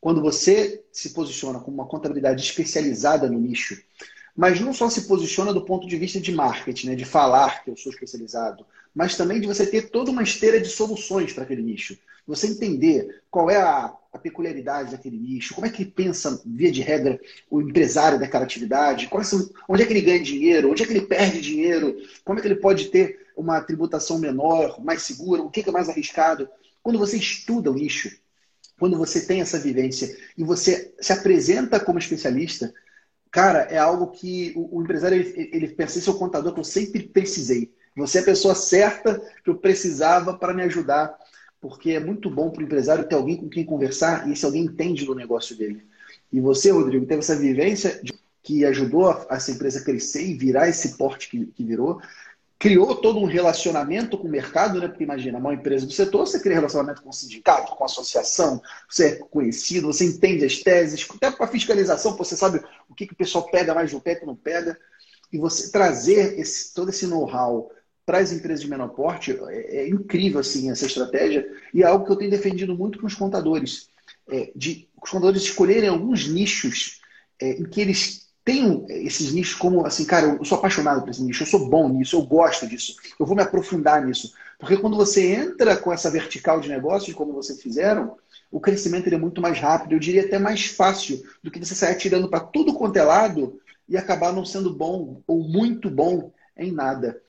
quando você se posiciona como uma contabilidade especializada no nicho, mas não só se posiciona do ponto de vista de marketing, né, de falar que eu sou especializado, mas também de você ter toda uma esteira de soluções para aquele nicho. Você entender qual é a, a, peculiaridade daquele nicho, como é que pensa, via de regra, o empresário daquela atividade, onde é que ele ganha dinheiro, onde é que ele perde dinheiro, como é que ele pode ter uma tributação menor, mais segura, o que é mais arriscado. Quando você estuda o nicho, quando você tem essa vivência e você se apresenta como especialista, cara, é algo que o, o empresário ele, ele pensa, esse é contador que eu sempre precisei. Você é a pessoa certa que eu precisava para me ajudar, porque é muito bom para o empresário ter alguém com quem conversar e esse alguém entende do negócio dele. E você, Rodrigo, teve essa vivência de, que ajudou a, essa empresa a crescer e virar esse porte que, que virou criou todo um relacionamento com o mercado, né? Porque imagina, uma empresa do setor, você cria relacionamento com o sindicato, com a associação, você é conhecido, você entende as teses, até para a fiscalização, você sabe o que, que o pessoal pega mais no pé que não pega. E você trazer esse, todo esse know-how para as empresas de menor porte é, é, incrível assim essa estratégia e é algo que eu tenho defendido muito com os contadores, é, de os contadores escolherem alguns nichos é, em que eles tenho esses nichos como assim, cara, eu sou apaixonado por esse nicho, eu sou bom nisso, eu gosto disso, eu vou me aprofundar nisso. Porque quando você entra com essa vertical de negócios, como vocês fizeram, o crescimento é muito mais rápido, eu diria até mais fácil do que você sair tirando para tudo quanto é lado e acabar não sendo bom ou muito bom em nada.